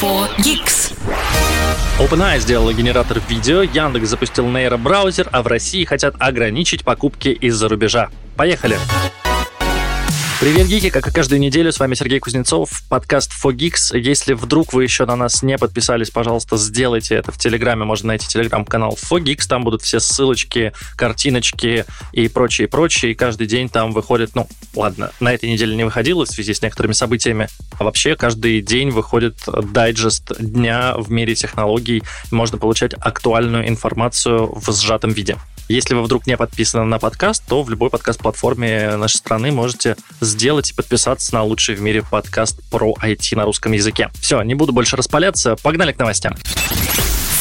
For Geeks. OpenAI сделала генератор видео, Яндекс запустил нейробраузер, а в России хотят ограничить покупки из-за рубежа. Поехали! Привет, гики! Как и каждую неделю, с вами Сергей Кузнецов, подкаст FoGeeks. Если вдруг вы еще на нас не подписались, пожалуйста, сделайте это в Телеграме. Можно найти телеграм-канал FoGeeks, там будут все ссылочки, картиночки и прочее, прочее. И каждый день там выходит, ну, ладно, на этой неделе не выходило в связи с некоторыми событиями, а вообще каждый день выходит дайджест дня в мире технологий. Можно получать актуальную информацию в сжатом виде. Если вы вдруг не подписаны на подкаст, то в любой подкаст-платформе нашей страны можете сделать и подписаться на лучший в мире подкаст про IT на русском языке. Все, не буду больше распаляться, погнали к новостям.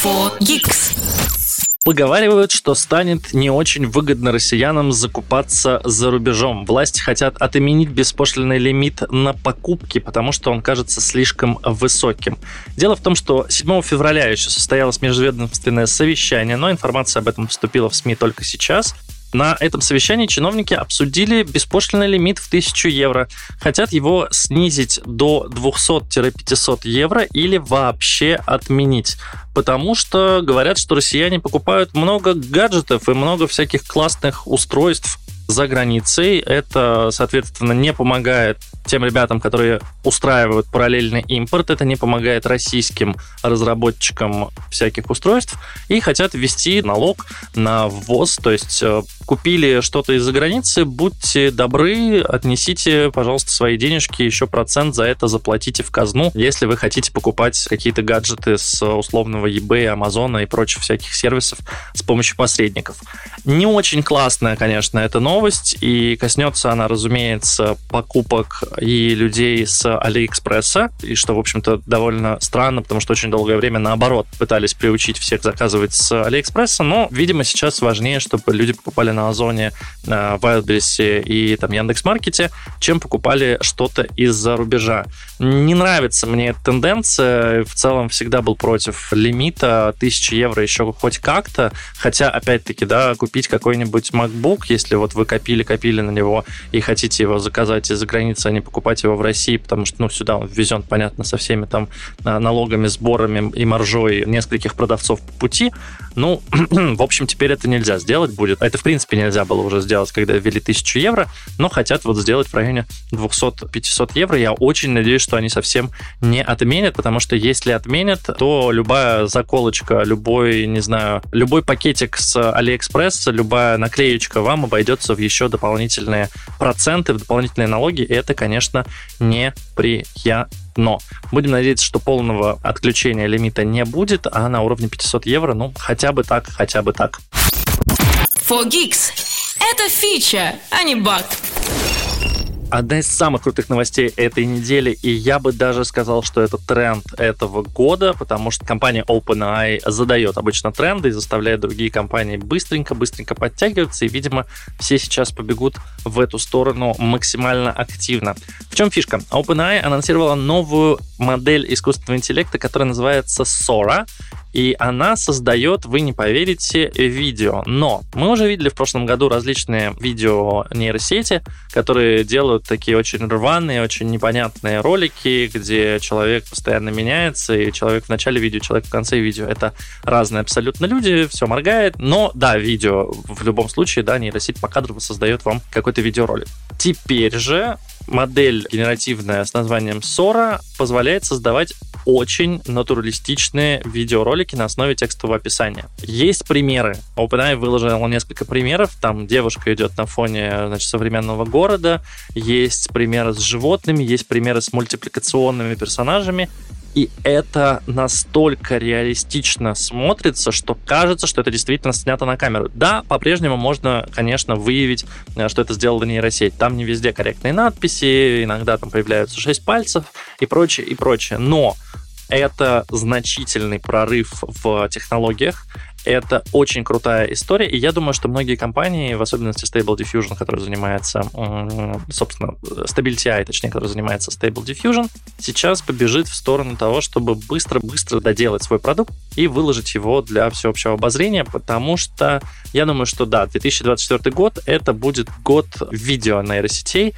For Geeks. Поговаривают, что станет не очень выгодно россиянам закупаться за рубежом. Власти хотят отменить беспошлинный лимит на покупки, потому что он кажется слишком высоким. Дело в том, что 7 февраля еще состоялось межведомственное совещание, но информация об этом поступила в СМИ только сейчас. На этом совещании чиновники обсудили беспошлинный лимит в 1000 евро. Хотят его снизить до 200-500 евро или вообще отменить. Потому что говорят, что россияне покупают много гаджетов и много всяких классных устройств за границей. Это, соответственно, не помогает тем ребятам, которые устраивают параллельный импорт. Это не помогает российским разработчикам всяких устройств. И хотят ввести налог на ввоз. То есть э, купили что-то из-за границы, будьте добры, отнесите, пожалуйста, свои денежки, еще процент за это заплатите в казну, если вы хотите покупать какие-то гаджеты с условного eBay, Амазона и прочих всяких сервисов с помощью посредников. Не очень классная, конечно, эта новость, и коснется она, разумеется, покупок и людей с Алиэкспресса, и что, в общем-то, довольно странно, потому что очень долгое время, наоборот, пытались приучить всех заказывать с Алиэкспресса, но, видимо, сейчас важнее, чтобы люди покупали на Озоне, в Wildberries и там Яндекс.Маркете, чем покупали что-то из-за рубежа. Не нравится мне эта тенденция, в целом всегда был против лимита 1000 евро еще хоть как-то, хотя, опять-таки, да, купить какой-нибудь MacBook, если вот вы копили-копили на него и хотите его заказать из-за границы, а не покупать его в России, потому что, ну, сюда он ввезен, понятно, со всеми там а, налогами, сборами и маржой нескольких продавцов по пути, ну, в общем, теперь это нельзя сделать будет. Это, в принципе, нельзя было уже сделать, когда ввели 1000 евро, но хотят вот сделать в районе 200-500 евро. Я очень надеюсь, что они совсем не отменят, потому что если отменят, то любая заколочка, любой, не знаю, любой пакетик с Алиэкспресс, любая наклеечка вам обойдется в еще дополнительные проценты, в дополнительные налоги, и это, конечно, неприятно. Но будем надеяться, что полного отключения лимита не будет, а на уровне 500 евро, ну, хотя бы так, хотя бы так. For Geeks. Это фича, а не баг. Одна из самых крутых новостей этой недели, и я бы даже сказал, что это тренд этого года, потому что компания OpenAI задает обычно тренды и заставляет другие компании быстренько-быстренько подтягиваться, и, видимо, все сейчас побегут в эту сторону максимально активно. В чем фишка? OpenAI анонсировала новую модель искусственного интеллекта, которая называется Sora, и она создает, вы не поверите, видео. Но мы уже видели в прошлом году различные видео нейросети, которые делают такие очень рваные, очень непонятные ролики, где человек постоянно меняется, и человек в начале видео, человек в конце видео. Это разные абсолютно люди, все моргает. Но да, видео в любом случае, да, нейросеть по кадру создает вам какой-то видеоролик. Теперь же модель генеративная с названием Sora позволяет создавать очень натуралистичные видеоролики на основе текстового описания. Есть примеры. OpenAI выложил несколько примеров. Там девушка идет на фоне значит, современного города. Есть примеры с животными, есть примеры с мультипликационными персонажами. И это настолько реалистично смотрится, что кажется, что это действительно снято на камеру. Да, по-прежнему можно, конечно, выявить, э, что это сделала нейросеть. Там не везде корректные надписи, иногда там появляются шесть пальцев и прочее, и прочее. Но это значительный прорыв в технологиях. Это очень крутая история, и я думаю, что многие компании, в особенности Stable Diffusion, который занимается, собственно, Stability AI, точнее, который занимается Stable Diffusion, сейчас побежит в сторону того, чтобы быстро-быстро доделать свой продукт и выложить его для всеобщего обозрения, потому что я думаю, что да, 2024 год это будет год видео нейросетей,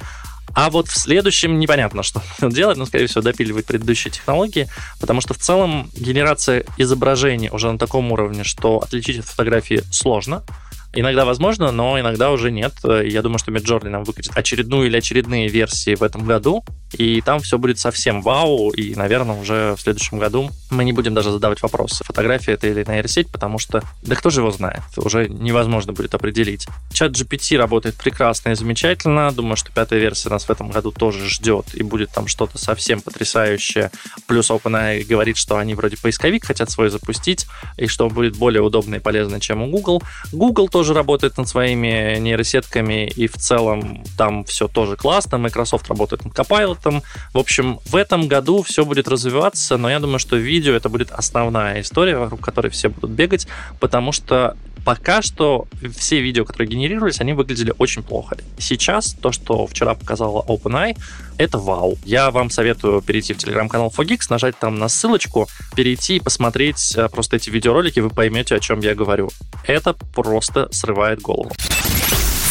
А вот в следующем непонятно, что делать, но, скорее всего, допиливать предыдущие технологии, потому что в целом генерация изображений уже на таком уровне, что отличить от фотографии сложно. Иногда возможно, но иногда уже нет. Я думаю, что Midjourney нам выкатит очередную или очередные версии в этом году, и там все будет совсем вау, и, наверное, уже в следующем году мы не будем даже задавать вопросы, фотография это или нейросеть, потому что, да кто же его знает, уже невозможно будет определить. Чат GPT работает прекрасно и замечательно, думаю, что пятая версия нас в этом году тоже ждет, и будет там что-то совсем потрясающее. Плюс OpenAI говорит, что они вроде поисковик хотят свой запустить, и что он будет более удобный и полезный, чем у Google. Google тоже работает над своими нейросетками, и в целом там все тоже классно. Microsoft работает над Copilot. В общем, в этом году все будет развиваться, но я думаю, что видео это будет основная история, вокруг которой все будут бегать, потому что пока что все видео, которые генерировались, они выглядели очень плохо. Сейчас то, что вчера показала OpenAI, это вау. Я вам советую перейти в телеграм-канал Fogix, нажать там на ссылочку, перейти и посмотреть э, просто эти видеоролики, вы поймете, о чем я говорю. Это просто срывает голову.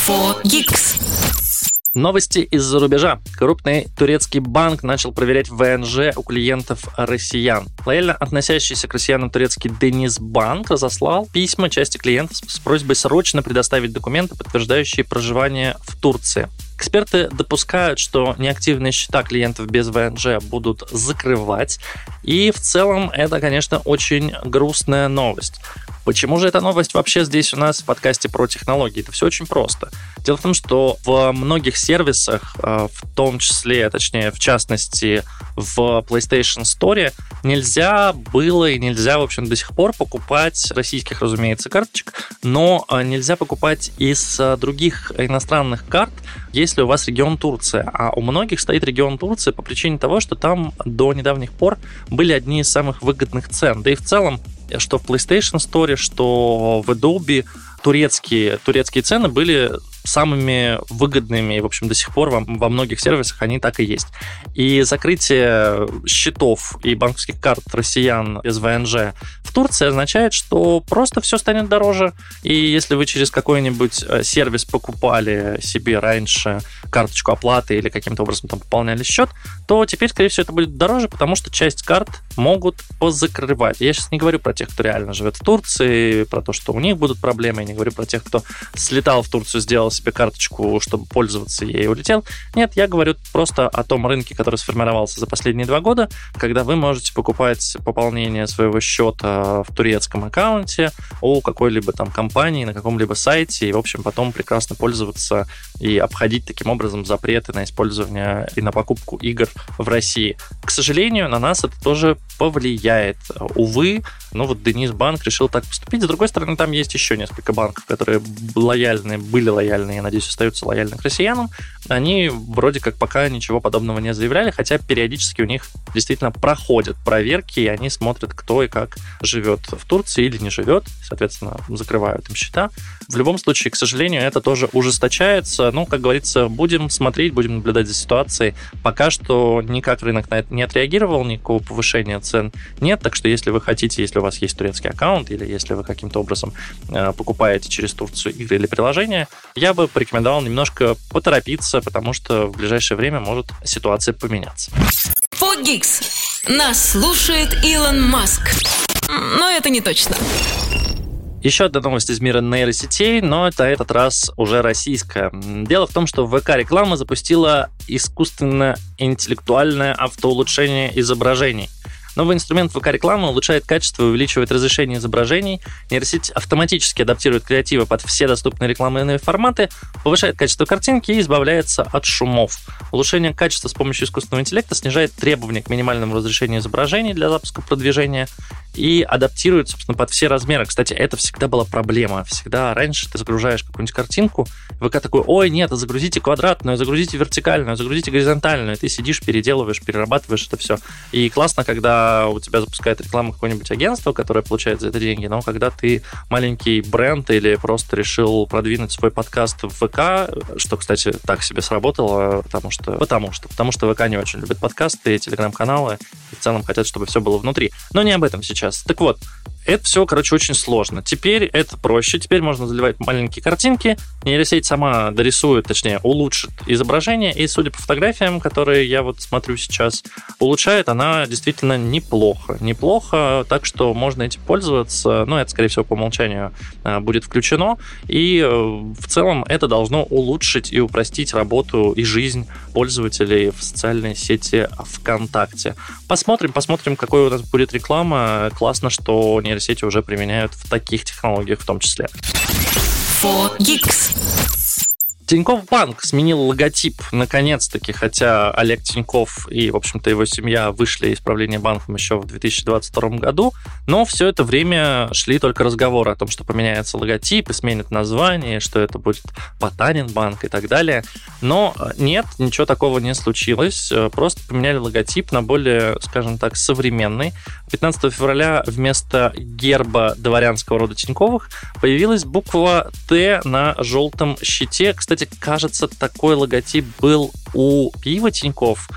Fogix. Новости из-за рубежа. Крупный турецкий банк начал проверять ВНЖ у клиентов россиян. Лояльно относящийся к россиянам турецкий Денис Банк разослал письма части клиентов с просьбой срочно предоставить документы, подтверждающие проживание в Турции. Эксперты допускают, что неактивные счета клиентов без ВНЖ будут закрывать. И в целом это, конечно, очень грустная новость. Почему же эта новость вообще здесь у нас в подкасте про технологии? Это все очень просто. Дело в том, что в многих сервисах, э, в том числе, точнее, в частности, в PlayStation Store, нельзя было и нельзя, в общем, до сих пор покупать российских, разумеется, карточек, но э, нельзя покупать из э, других иностранных карт, если у вас регион Турция. А у многих стоит регион Турции по причине того, что там до недавних пор были одни из самых выгодных цен. Да и в целом что в PlayStation Store, что в Adobe турецкие, турецкие цены были самыми выгодными, и, в общем, до сих пор во, во многих сервисах они так и есть. И закрытие счетов и банковских карт россиян без ВНЖ в Турции означает, что просто все станет дороже. И если вы через какой-нибудь э, сервис покупали себе раньше карточку оплаты или каким-то образом там пополняли счет, то теперь, скорее всего, это будет дороже, потому что часть карт могут позакрывать. Я сейчас не говорю про тех, кто реально живет в Турции, про то, что у них будут проблемы, я не говорю про тех, кто слетал в Турцию, сделал себе карточку, чтобы пользоваться ей и улетел. Нет, я говорю просто о том рынке, который сформировался за последние два года, когда вы можете покупать пополнение своего счета в турецком аккаунте у какой-либо там компании на каком-либо сайте, и, в общем, потом прекрасно пользоваться и обходить таким образом запреты на использование и на покупку игр в России. К сожалению, на нас это тоже повлияет. Увы, ну вот Денис Банк решил так поступить. С другой стороны, там есть еще несколько банков, которые лояльны, были лояльны, я надеюсь, остаются лояльны к россиянам. Они вроде как пока ничего подобного не заявляли, хотя периодически у них действительно проходят проверки, и они смотрят, кто и как живет в Турции или не живет, соответственно, закрывают им счета. В любом случае, к сожалению, это тоже ужесточается. Ну, как говорится, будем смотреть, будем наблюдать за ситуацией. Пока что никак рынок на это не отреагировал, никакого повышения цен нет, так что если вы хотите, если у вас есть турецкий аккаунт или если вы каким-то образом э, покупаете через Турцию игры или приложения, я бы порекомендовал немножко поторопиться, потому что в ближайшее время может ситуация поменяться. Фогикс. Нас слушает Илон Маск. Но это не точно. Еще одна новость из мира нейросетей, но это этот раз уже российская. Дело в том, что ВК-реклама запустила искусственно-интеллектуальное автоулучшение изображений. Новый инструмент ВК-рекламы улучшает качество и увеличивает разрешение изображений. Нейросеть автоматически адаптирует креативы под все доступные рекламные форматы, повышает качество картинки и избавляется от шумов. Улучшение качества с помощью искусственного интеллекта снижает требования к минимальному разрешению изображений для запуска продвижения и адаптирует, собственно, под все размеры. Кстати, это всегда была проблема. Всегда раньше ты загружаешь какую-нибудь картинку, ВК такой, ой, нет, загрузите квадратную, загрузите вертикальную, загрузите горизонтальную. И ты сидишь, переделываешь, перерабатываешь это все. И классно, когда у тебя запускает рекламу какое-нибудь агентство, которое получает за это деньги, но когда ты маленький бренд или просто решил продвинуть свой подкаст в ВК, что, кстати, так себе сработало, потому что, потому что, потому что ВК не очень любит подкасты, телеграм-каналы, и в целом хотят, чтобы все было внутри. Но не об этом сейчас. Так вот, Это все, короче, очень сложно. Теперь это проще. Теперь можно заливать маленькие картинки. Нейросеть сама дорисует, точнее, улучшит изображение. И, судя по фотографиям, которые я вот смотрю сейчас, улучшает она действительно неплохо. Неплохо, так что можно этим пользоваться. Ну, это, скорее всего, по умолчанию а, будет включено. И э, в целом это должно улучшить и упростить работу и жизнь пользователей в социальной сети ВКонтакте. Посмотрим, посмотрим, какой у нас будет реклама. Классно, что нейросети уже применяют в таких технологиях в том числе. 4Geeks. Тиньков Банк сменил логотип наконец-таки, хотя Олег Тиньков и, в общем-то, его семья вышли из правления банком еще в 2022 году, но все это время шли только разговоры о том, что поменяется логотип и сменит название, что это будет Потанин банк и так далее. Но нет, ничего такого не случилось, просто поменяли логотип на более, скажем так, современный. 15 февраля вместо герба дворянского рода Тиньковых появилась буква Т на желтом щите. Кстати, кстати, кажется, такой логотип был у пива Тиньков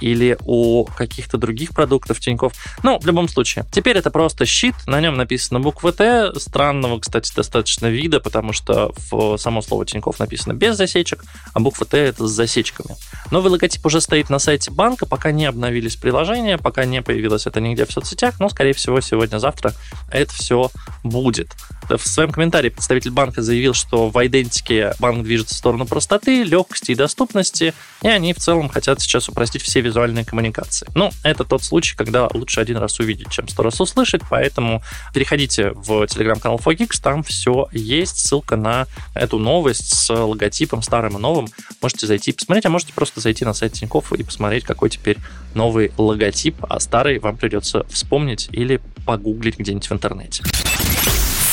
или у каких-то других продуктов Тиньков. Ну, в любом случае. Теперь это просто щит, на нем написано буква Т, странного, кстати, достаточно вида, потому что в само слово Тиньков написано без засечек, а буква Т это с засечками. Новый логотип уже стоит на сайте банка, пока не обновились приложения, пока не появилось это нигде в соцсетях, но, скорее всего, сегодня-завтра это все будет. В своем комментарии представитель банка заявил, что в идентике банк движется в сторону простоты, легкости и доступности, и они в целом хотят сейчас упростить все визуальные коммуникации. Ну, это тот случай, когда лучше один раз увидеть, чем сто раз услышать, поэтому переходите в телеграм-канал 4Geeks, там все есть, ссылка на эту новость с логотипом старым и новым. Можете зайти посмотреть, а можете просто зайти на сайт Тинькофф и посмотреть, какой теперь новый логотип, а старый вам придется вспомнить или погуглить где-нибудь в интернете.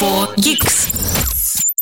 4Geeks.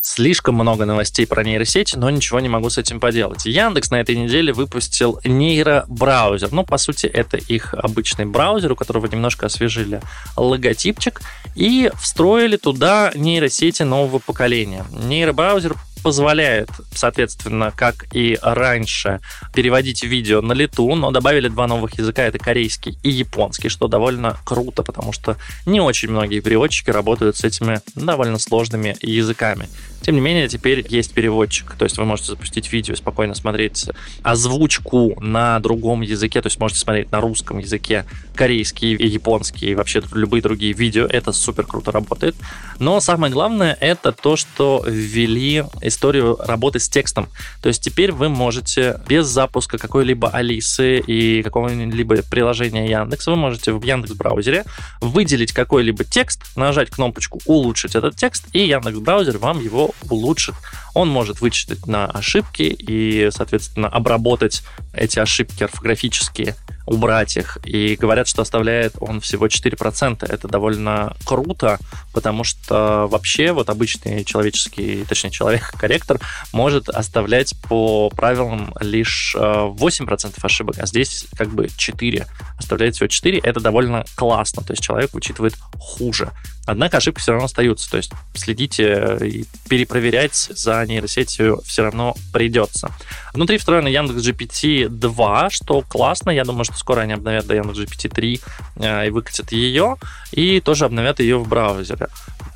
Слишком много новостей про нейросети, но ничего не могу с этим поделать. Яндекс на этой неделе выпустил нейробраузер. Ну, по сути, это их обычный браузер, у которого немножко освежили логотипчик и встроили туда нейросети нового поколения. Нейробраузер позволяет, соответственно, как и раньше, переводить видео на лету, но добавили два новых языка, это корейский и японский, что довольно круто, потому что не очень многие переводчики работают с этими довольно сложными языками. Тем не менее, теперь есть переводчик, то есть вы можете запустить видео спокойно смотреть озвучку на другом языке, то есть можете смотреть на русском языке корейский и японский, и вообще любые другие видео, это супер круто работает. Но самое главное, это то, что ввели историю работы с текстом. То есть теперь вы можете без запуска какой-либо Алисы и какого-либо приложения Яндекс, вы можете в Яндекс браузере выделить какой-либо текст, нажать кнопочку «Улучшить этот текст», и Яндекс браузер вам его улучшит. Он может вычитать на ошибки и, соответственно, обработать эти ошибки орфографические убрать их. И говорят, что оставляет он всего 4%. Это довольно круто, потому что вообще вот обычный человеческий, точнее человек-корректор может оставлять по правилам лишь 8% э, ошибок, а здесь как бы 4. Оставляет всего 4. Это довольно классно. То есть человек вычитывает хуже. Однако ошибки все равно остаются. То есть следите и перепроверять за нейросетью все равно придется. Внутри встроена Яндекс GPT 2, что классно. Я думаю, что скоро они обновят до Яндекс GPT 3 э, и выкатят ее. И тоже обновят ее в браузере.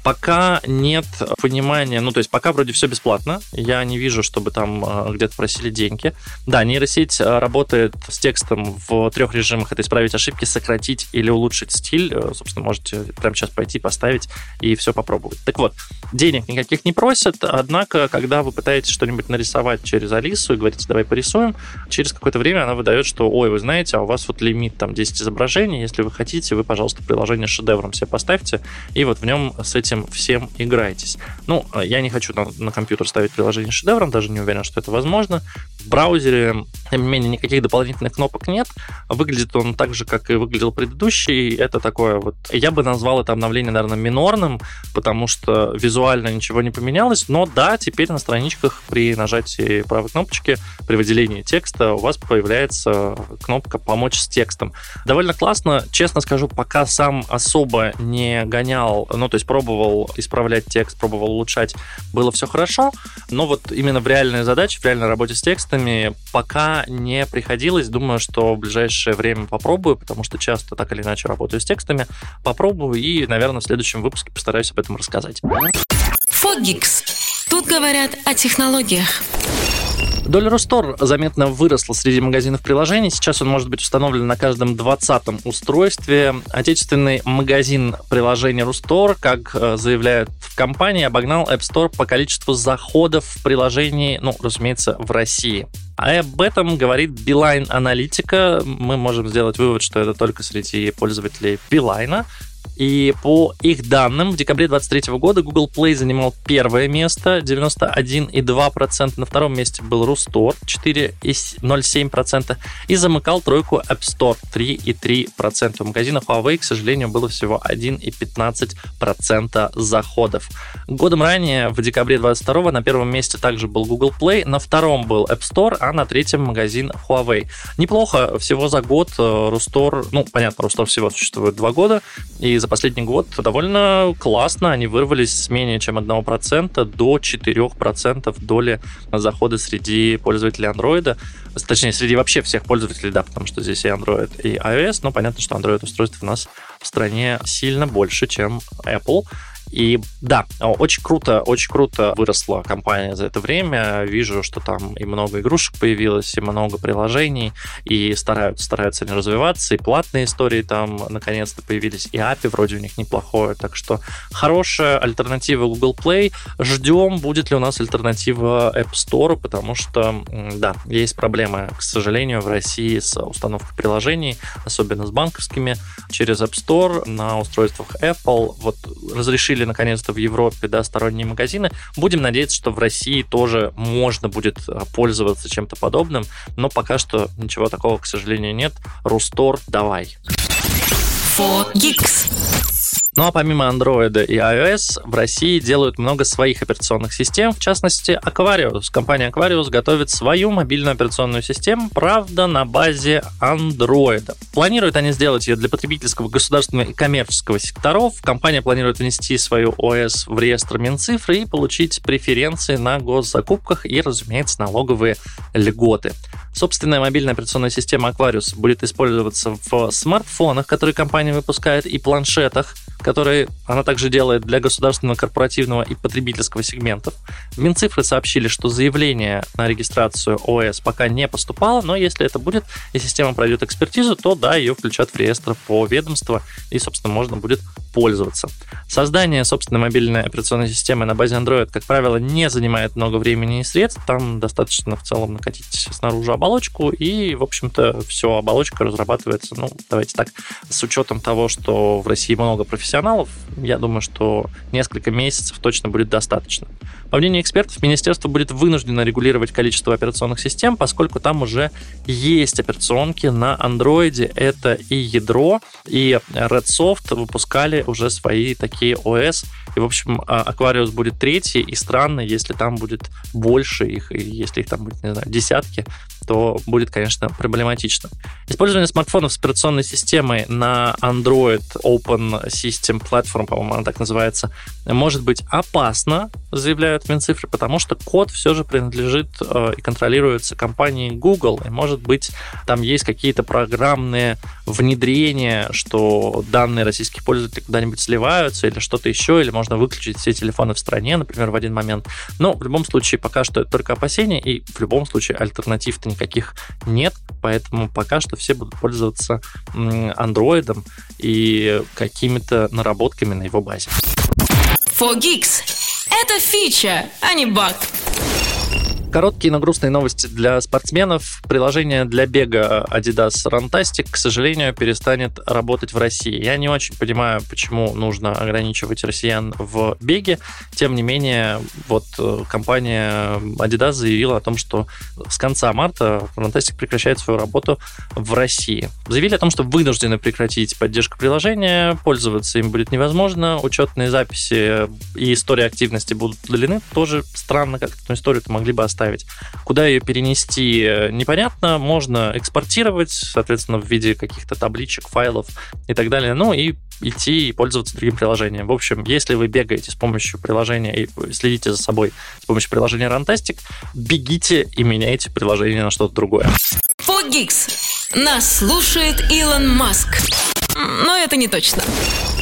Пока нет понимания, ну, то есть пока вроде все бесплатно, я не вижу, чтобы там э, где-то просили деньги. Да, нейросеть э, работает с текстом в трех режимах. Это исправить ошибки, сократить или улучшить стиль. Э, собственно, можете прямо сейчас пойти, поставить и все попробовать. Так вот, денег никаких не просят, однако, когда вы пытаетесь что-нибудь нарисовать через Алису и говорите, давай порисуем, через какое-то время она выдает, что, ой, вы знаете, а у вас вот лимит там 10 изображений, если вы хотите, вы, пожалуйста, приложение шедевром себе поставьте, и вот в нем с этим этим всем играетесь. Ну, я не хочу на, на компьютер ставить приложение шедевром, даже не уверен, что это возможно. В браузере, тем не менее, никаких дополнительных кнопок нет. Выглядит он так же, как и выглядел предыдущий. Это такое вот... Я бы назвал это обновление, наверное, минорным, потому что визуально ничего не поменялось. Но да, теперь на страничках при нажатии правой кнопочки, при выделении текста у вас появляется кнопка «Помочь с текстом». Довольно классно. Честно скажу, пока сам особо не гонял, ну, то есть пробовал пробовал исправлять текст, пробовал улучшать, было все хорошо, но вот именно в реальной задаче, в реальной работе с текстами пока не приходилось. Думаю, что в ближайшее время попробую, потому что часто так или иначе работаю с текстами. Попробую и, наверное, в следующем выпуске постараюсь об этом рассказать. Фогикс. Тут говорят о технологиях. Доля Рустор заметно выросла среди магазинов приложений. Сейчас он может быть установлен на каждом 20-м устройстве. Отечественный магазин приложений Рустор, как э, заявляют в компании, обогнал App Store по количеству заходов в приложении, ну, разумеется, в России. А об этом говорит Beeline Аналитика. Мы можем сделать вывод, что это только среди пользователей Beeline. И по их данным, в декабре 2023 года Google Play занимал первое место, 91,2%. На втором месте был Рустор, 4,07%. И замыкал тройку App Store, 3,3%. У магазина Huawei, к сожалению, было всего 1,15% заходов. Годом ранее, в декабре 2022 на первом месте также был Google Play, на втором был App Store, а на третьем магазин Huawei. Неплохо, всего за год э, Рустор, ну, понятно, Рустор всего существует два года, и за последний год довольно классно они вырвались с менее чем 1% до 4% доли захода среди пользователей Android. Точнее, среди вообще всех пользователей, да, потому что здесь и Android, и iOS, но понятно, что Android устройств у нас в стране сильно больше, чем Apple. И да, очень круто, очень круто выросла компания за это время. Вижу, что там и много игрушек появилось, и много приложений, и стараются, стараются они развиваться, и платные истории там наконец-то появились, и API вроде у них неплохое, так что хорошая альтернатива Google Play. Ждем, будет ли у нас альтернатива App Store, потому что, да, есть проблемы, к сожалению, в России с установкой приложений, особенно с банковскими, через App Store на устройствах Apple. Вот разрешили открыли наконец-то в Европе да, сторонние магазины. Будем надеяться, что в России тоже можно будет а, пользоваться чем-то подобным, но пока что ничего такого, к сожалению, нет. Рустор, давай. 4Geeks. Ну а помимо Android и iOS, в России делают много своих операционных систем, в частности Aquarius. Компания Aquarius готовит свою мобильную операционную систему, правда, на базе Android. Планируют они сделать ее для потребительского, государственного и коммерческого секторов. Компания планирует внести свою ОС в реестр Минцифры и получить преференции на госзакупках и, разумеется, налоговые льготы. Собственная мобильная операционная система Aquarius будет использоваться в смартфонах, которые компания выпускает, и планшетах, которые она также делает для государственного, корпоративного и потребительского сегментов. Минцифры сообщили, что заявление на регистрацию ОС пока не поступало, но если это будет и система пройдет экспертизу, то да, ее включат в реестр по ведомству и, собственно, можно будет пользоваться. Создание собственной мобильной операционной системы на базе Android, как правило, не занимает много времени и средств. Там достаточно в целом накатить снаружи оболочку, и, в общем-то, все, оболочка разрабатывается, ну, давайте так, с учетом того, что в России много профессионалов, я думаю, что несколько месяцев точно будет достаточно. По мнению экспертов, министерство будет вынуждено регулировать количество операционных систем, поскольку там уже есть операционки на андроиде. Это и ядро, и Redsoft выпускали уже свои такие ОС. И, в общем, а, Aquarius будет третий, и странно, если там будет больше их, и если их там будет, не знаю, десятки, то будет, конечно, проблематично. Использование смартфонов с операционной системой на Android Open System Platform, по-моему, она так называется, может быть опасно, заявляют Минцифры, потому что код все же принадлежит э, и контролируется компанией Google, и, может быть, там есть какие-то программные внедрения, что данные российских пользователей куда-нибудь сливаются или что-то еще, или можно выключить все телефоны в стране, например, в один момент. Но в любом случае, пока что это только опасения, и в любом случае альтернатив-то никаких нет, поэтому пока что все будут пользоваться андроидом и какими-то наработками на его базе. 4Geeks. Это фича, а не баг. Короткие, но грустные новости для спортсменов. Приложение для бега Adidas Runtastic, к сожалению, перестанет работать в России. Я не очень понимаю, почему нужно ограничивать россиян в беге. Тем не менее, вот э, компания Adidas заявила о том, что с конца марта Runtastic прекращает свою работу в России. Заявили о том, что вынуждены прекратить поддержку приложения, пользоваться им будет невозможно, учетные записи и история активности будут удалены. Тоже странно, как эту историю-то могли бы оставить оставить. Куда ее перенести, э, непонятно. Можно экспортировать, соответственно, в виде каких-то табличек, файлов и так далее. Ну и идти и пользоваться другим приложением. В общем, если вы бегаете с помощью приложения и следите за собой с помощью приложения Runtastic, бегите и меняйте приложение на что-то другое. Фогикс. Нас слушает Илон Маск. Но это не точно.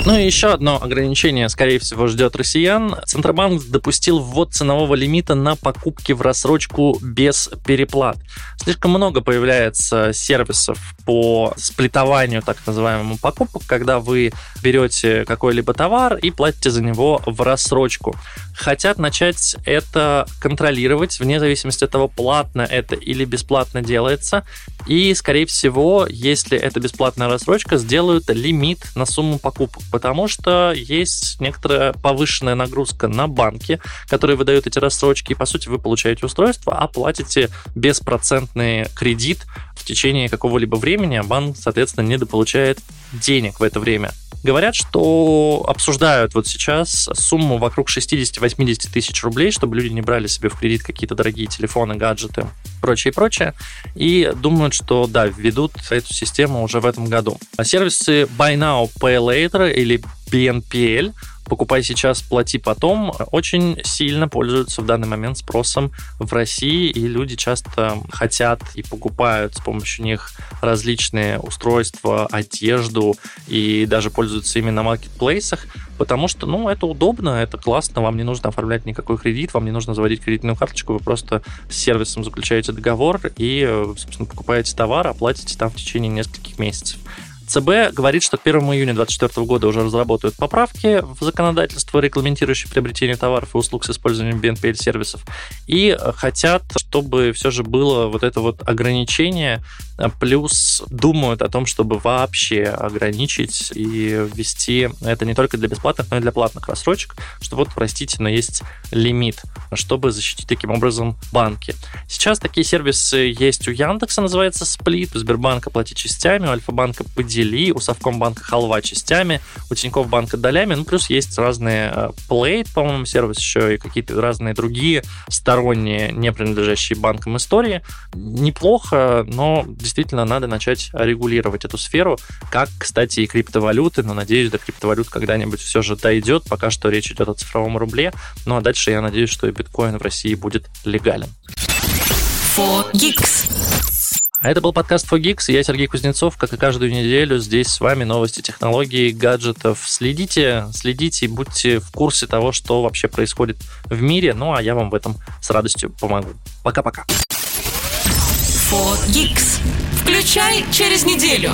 Ну и еще одно ограничение, скорее всего, ждет россиян. Центробанк допустил ввод ценового лимита на покупки в рассрочку без переплат. Слишком много появляется сервисов по сплитованию так называемому покупок, когда вы берете какой-либо товар и платите за него в рассрочку. Хотят начать это контролировать, вне зависимости от того, платно это или бесплатно делается. И, скорее всего, если это бесплатная рассрочка, сделают лимит на сумму покупок потому что есть некоторая повышенная нагрузка на банки, которые выдают эти рассрочки, и, по сути, вы получаете устройство, а платите беспроцентный кредит в течение какого-либо времени, а банк, соответственно, недополучает денег в это время. Говорят, что обсуждают вот сейчас сумму вокруг 60-80 тысяч рублей, чтобы люди не брали себе в кредит какие-то дорогие телефоны, гаджеты, прочее, прочее. И думают, что да, введут эту систему уже в этом году. А сервисы Buy Now, Pay Later или BNPL покупай сейчас, плати потом, очень сильно пользуются в данный момент спросом в России, и люди часто хотят и покупают с помощью них различные устройства, одежду, и даже пользуются ими на маркетплейсах, потому что, ну, это удобно, это классно, вам не нужно оформлять никакой кредит, вам не нужно заводить кредитную карточку, вы просто с сервисом заключаете договор и, собственно, покупаете товар, оплатите там в течение нескольких месяцев. ЦБ говорит, что к 1 июня 2024 года уже разработают поправки в законодательство, регламентирующее приобретение товаров и услуг с использованием BNPL-сервисов, и хотят, чтобы все же было вот это вот ограничение, плюс думают о том, чтобы вообще ограничить и ввести это не только для бесплатных, но и для платных рассрочек, что вот, простите, но есть лимит, чтобы защитить таким образом банки. Сейчас такие сервисы есть у Яндекса, называется Сплит, у Сбербанка платить частями, у Альфа-банка подели Дели, у Совкомбанка халва частями, у Тинькофф банка долями, ну, плюс есть разные э, Play, по-моему, сервис еще и какие-то разные другие сторонние, не принадлежащие банкам истории. Неплохо, но действительно надо начать регулировать эту сферу, как, кстати, и криптовалюты, но надеюсь, до криптовалют когда-нибудь все же дойдет, пока что речь идет о цифровом рубле, ну а дальше я надеюсь, что и биткоин в России будет легален. For Geeks. А это был подкаст Fogix, я Сергей Кузнецов, как и каждую неделю здесь с вами новости технологий, гаджетов. Следите, следите и будьте в курсе того, что вообще происходит в мире, ну а я вам в этом с радостью помогу. Пока-пока. Включай через неделю.